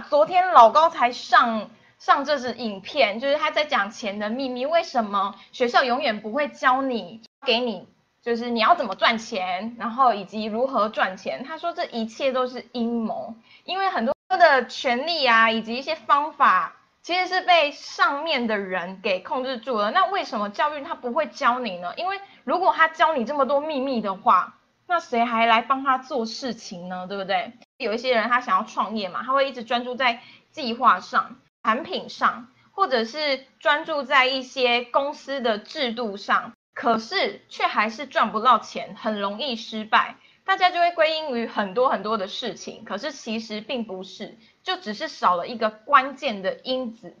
昨天老高才上上这支影片，就是他在讲钱的秘密，为什么学校永远不会教你给你，就是你要怎么赚钱，然后以及如何赚钱。他说这一切都是阴谋，因为很多的权利啊，以及一些方法，其实是被上面的人给控制住了。那为什么教育他不会教你呢？因为如果他教你这么多秘密的话，那谁还来帮他做事情呢？对不对？有一些人他想要创业嘛，他会一直专注在计划上、产品上，或者是专注在一些公司的制度上，可是却还是赚不到钱，很容易失败。大家就会归因于很多很多的事情，可是其实并不是，就只是少了一个关键的因子。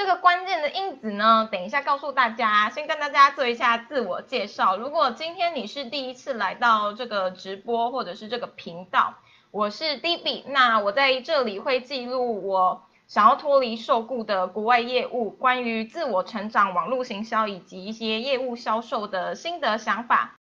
这个关键的因子呢，等一下告诉大家。先跟大家做一下自我介绍。如果今天你是第一次来到这个直播或者是这个频道，我是 D B。那我在这里会记录我想要脱离受雇的国外业务，关于自我成长、网络行销以及一些业务销售的心得想法。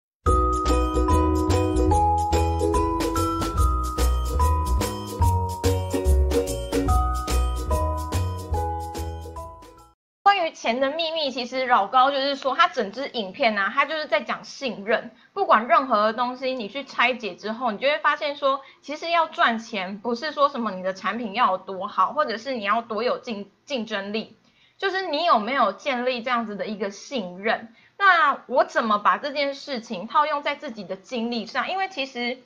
钱的秘密，其实老高就是说，他整支影片呢，他就是在讲信任。不管任何东西，你去拆解之后，你就会发现说，其实要赚钱，不是说什么你的产品要有多好，或者是你要多有竞竞争力，就是你有没有建立这样子的一个信任。那我怎么把这件事情套用在自己的经历上？因为其实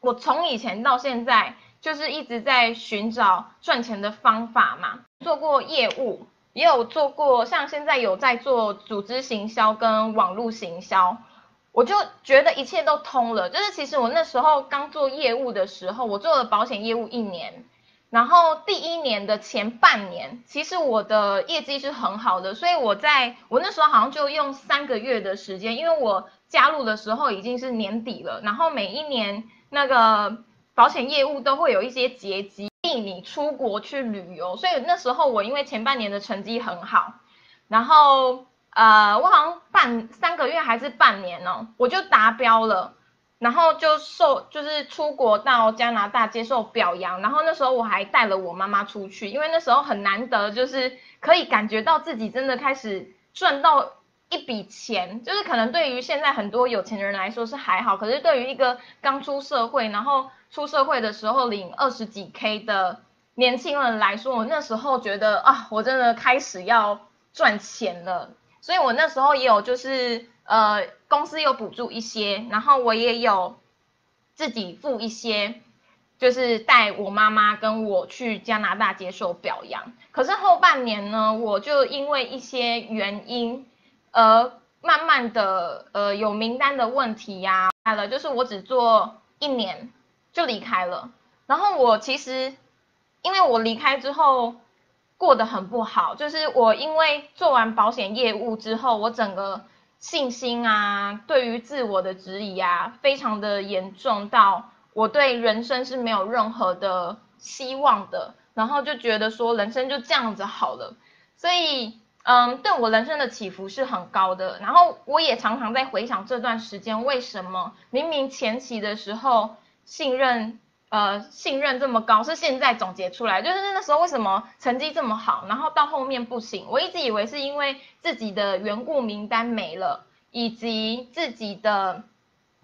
我从以前到现在，就是一直在寻找赚钱的方法嘛，做过业务。也有做过，像现在有在做组织行销跟网络行销，我就觉得一切都通了。就是其实我那时候刚做业务的时候，我做了保险业务一年，然后第一年的前半年，其实我的业绩是很好的，所以我在我那时候好像就用三个月的时间，因为我加入的时候已经是年底了，然后每一年那个保险业务都会有一些结你出国去旅游，所以那时候我因为前半年的成绩很好，然后呃，我好像半三个月还是半年哦，我就达标了，然后就受就是出国到加拿大接受表扬，然后那时候我还带了我妈妈出去，因为那时候很难得，就是可以感觉到自己真的开始赚到一笔钱，就是可能对于现在很多有钱人来说是还好，可是对于一个刚出社会，然后。出社会的时候领二十几 K 的年轻人来说，我那时候觉得啊，我真的开始要赚钱了。所以我那时候也有就是呃，公司有补助一些，然后我也有自己付一些，就是带我妈妈跟我去加拿大接受表扬。可是后半年呢，我就因为一些原因，呃，慢慢的呃有名单的问题呀，来了，就是我只做一年。就离开了，然后我其实，因为我离开之后过得很不好，就是我因为做完保险业务之后，我整个信心啊，对于自我的质疑啊，非常的严重到我对人生是没有任何的希望的，然后就觉得说人生就这样子好了，所以嗯，对我人生的起伏是很高的，然后我也常常在回想这段时间为什么明明前期的时候。信任，呃，信任这么高，是现在总结出来，就是那时候为什么成绩这么好，然后到后面不行。我一直以为是因为自己的缘故名单没了，以及自己的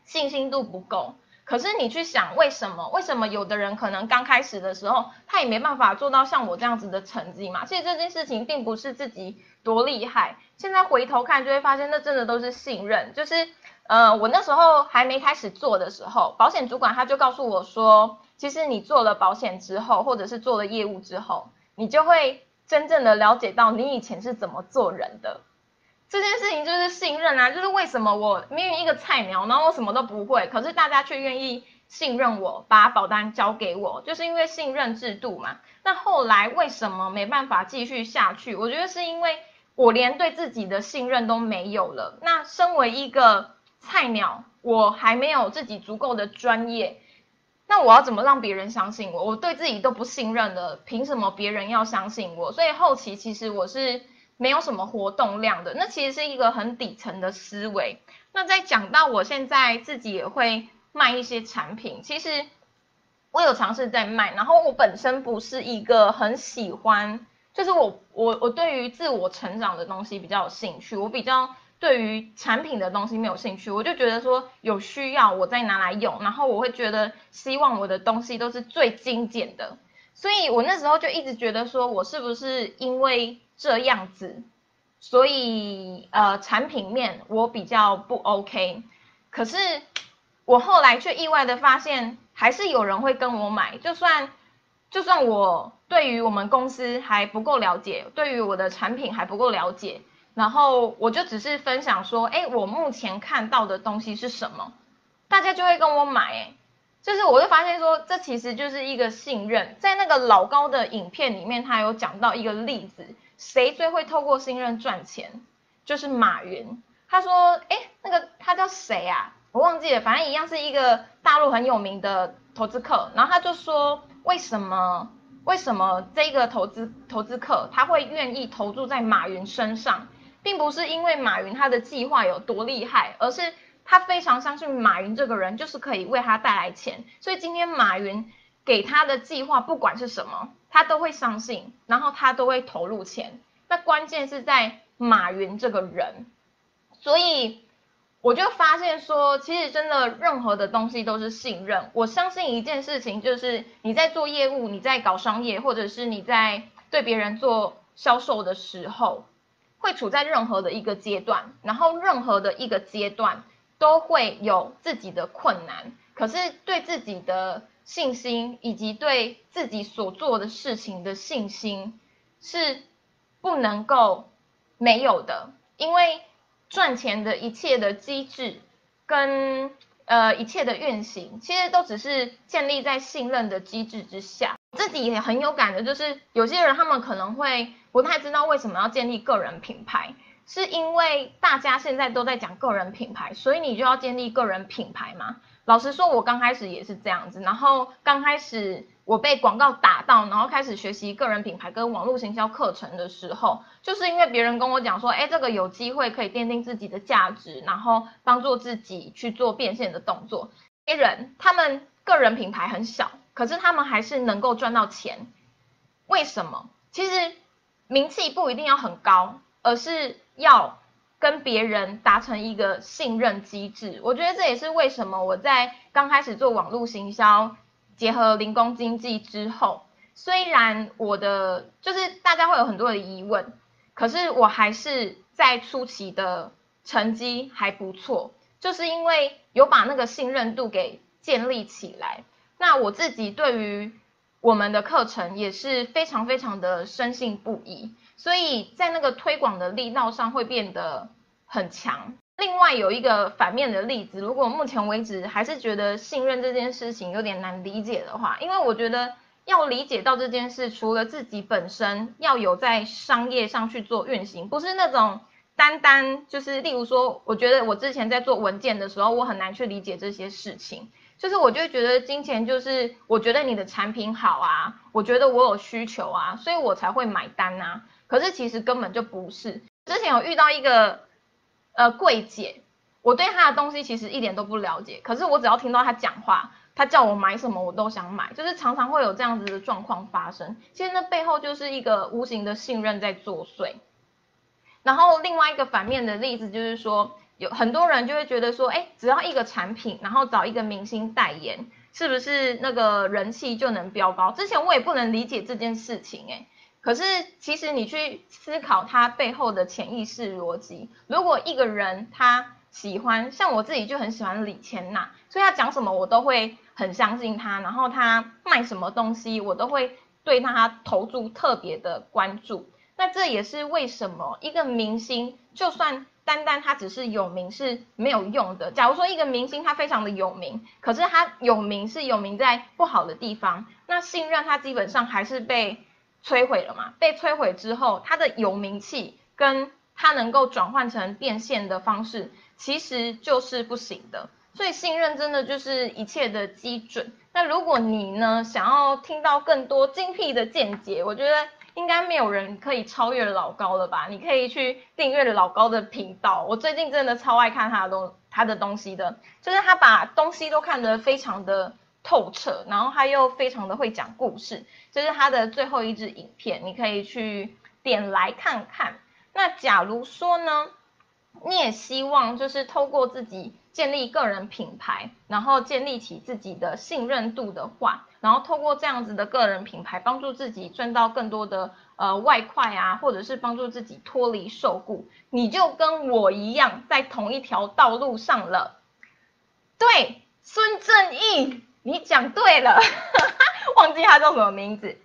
信心度不够。可是你去想，为什么？为什么有的人可能刚开始的时候，他也没办法做到像我这样子的成绩嘛？其实这件事情并不是自己多厉害，现在回头看就会发现，那真的都是信任，就是。呃，我那时候还没开始做的时候，保险主管他就告诉我说，其实你做了保险之后，或者是做了业务之后，你就会真正的了解到你以前是怎么做人的。这件事情就是信任啊，就是为什么我明明一个菜鸟，然后我什么都不会，可是大家却愿意信任我，把保单交给我，就是因为信任制度嘛。那后来为什么没办法继续下去？我觉得是因为我连对自己的信任都没有了。那身为一个菜鸟，我还没有自己足够的专业，那我要怎么让别人相信我？我对自己都不信任了，凭什么别人要相信我？所以后期其实我是没有什么活动量的，那其实是一个很底层的思维。那在讲到我现在自己也会卖一些产品，其实我有尝试在卖，然后我本身不是一个很喜欢，就是我我我对于自我成长的东西比较有兴趣，我比较对于产品的东西没有兴趣，我就觉得说有需要我再拿来用，然后我会觉得希望我的东西都是最精简的，所以我那时候就一直觉得说我是不是因为这样子，所以呃产品面我比较不 OK，可是我后来却意外的发现。还是有人会跟我买，就算就算我对于我们公司还不够了解，对于我的产品还不够了解，然后我就只是分享说，哎，我目前看到的东西是什么，大家就会跟我买，哎，就是我会发现说，这其实就是一个信任。在那个老高的影片里面，他有讲到一个例子，谁最会透过信任赚钱，就是马云。他说，哎，那个他叫谁啊？我忘记了，反正一样是一个大陆很有名的投资客，然后他就说为什么为什么这个投资投资客他会愿意投注在马云身上，并不是因为马云他的计划有多厉害，而是他非常相信马云这个人就是可以为他带来钱，所以今天马云给他的计划不管是什么，他都会相信，然后他都会投入钱。那关键是在马云这个人，所以。我就发现说，其实真的任何的东西都是信任。我相信一件事情，就是你在做业务、你在搞商业，或者是你在对别人做销售的时候，会处在任何的一个阶段，然后任何的一个阶段都会有自己的困难。可是对自己的信心以及对自己所做的事情的信心是不能够没有的，因为。赚钱的一切的机制跟呃一切的运行，其实都只是建立在信任的机制之下。自己也很有感的，就是有些人他们可能会不太知道为什么要建立个人品牌，是因为大家现在都在讲个人品牌，所以你就要建立个人品牌吗？老实说，我刚开始也是这样子，然后刚开始。我被广告打到，然后开始学习个人品牌跟网络行销课程的时候，就是因为别人跟我讲说，哎，这个有机会可以奠定自己的价值，然后帮助自己去做变现的动作。些人他们个人品牌很小，可是他们还是能够赚到钱。为什么？其实名气不一定要很高，而是要跟别人达成一个信任机制。我觉得这也是为什么我在刚开始做网络行销。结合零工经济之后，虽然我的就是大家会有很多的疑问，可是我还是在初期的成绩还不错，就是因为有把那个信任度给建立起来。那我自己对于我们的课程也是非常非常的深信不疑，所以在那个推广的力道上会变得很强。另外有一个反面的例子，如果目前为止还是觉得信任这件事情有点难理解的话，因为我觉得要理解到这件事，除了自己本身要有在商业上去做运行，不是那种单单就是，例如说，我觉得我之前在做文件的时候，我很难去理解这些事情，就是我就觉得金钱就是我觉得你的产品好啊，我觉得我有需求啊，所以我才会买单啊，可是其实根本就不是。之前有遇到一个。呃，柜姐，我对她的东西其实一点都不了解，可是我只要听到她讲话，她叫我买什么我都想买，就是常常会有这样子的状况发生。其实那背后就是一个无形的信任在作祟。然后另外一个反面的例子就是说，有很多人就会觉得说，哎，只要一个产品，然后找一个明星代言，是不是那个人气就能飙高？之前我也不能理解这件事情，哎。可是，其实你去思考它背后的潜意识逻辑。如果一个人他喜欢，像我自己就很喜欢李千娜，所以他讲什么我都会很相信他，然后他卖什么东西我都会对他投注特别的关注。那这也是为什么一个明星，就算单单他只是有名是没有用的。假如说一个明星他非常的有名，可是他有名是有名在不好的地方，那信任他基本上还是被。摧毁了嘛？被摧毁之后，他的有名气跟他能够转换成变现的方式，其实就是不行的。所以信任真的就是一切的基准。那如果你呢想要听到更多精辟的见解，我觉得应该没有人可以超越老高了吧？你可以去订阅老高的频道。我最近真的超爱看他的东他的东西的，就是他把东西都看得非常的透彻，然后他又非常的会讲故事，这是他的最后一支影片，你可以去点来看看。那假如说呢，你也希望就是透过自己建立个人品牌，然后建立起自己的信任度的话，然后透过这样子的个人品牌，帮助自己赚到更多的呃外快啊，或者是帮助自己脱离受雇，你就跟我一样在同一条道路上了。对，孙正义。你讲对了，忘记他叫什么名字。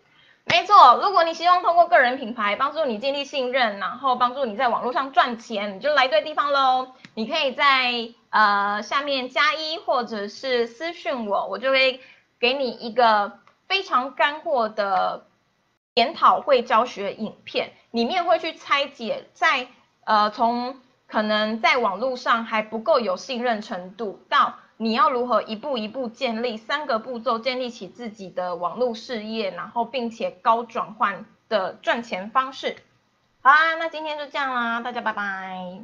没错，如果你希望通过个人品牌帮助你建立信任，然后帮助你在网络上赚钱，你就来对地方喽。你可以在呃下面加一或者是私讯我，我就会给你一个非常干货的研讨会教学影片，里面会去拆解在呃从可能在网络上还不够有信任程度到。你要如何一步一步建立三个步骤，建立起自己的网络事业，然后并且高转换的赚钱方式？好啊，那今天就这样啦，大家拜拜。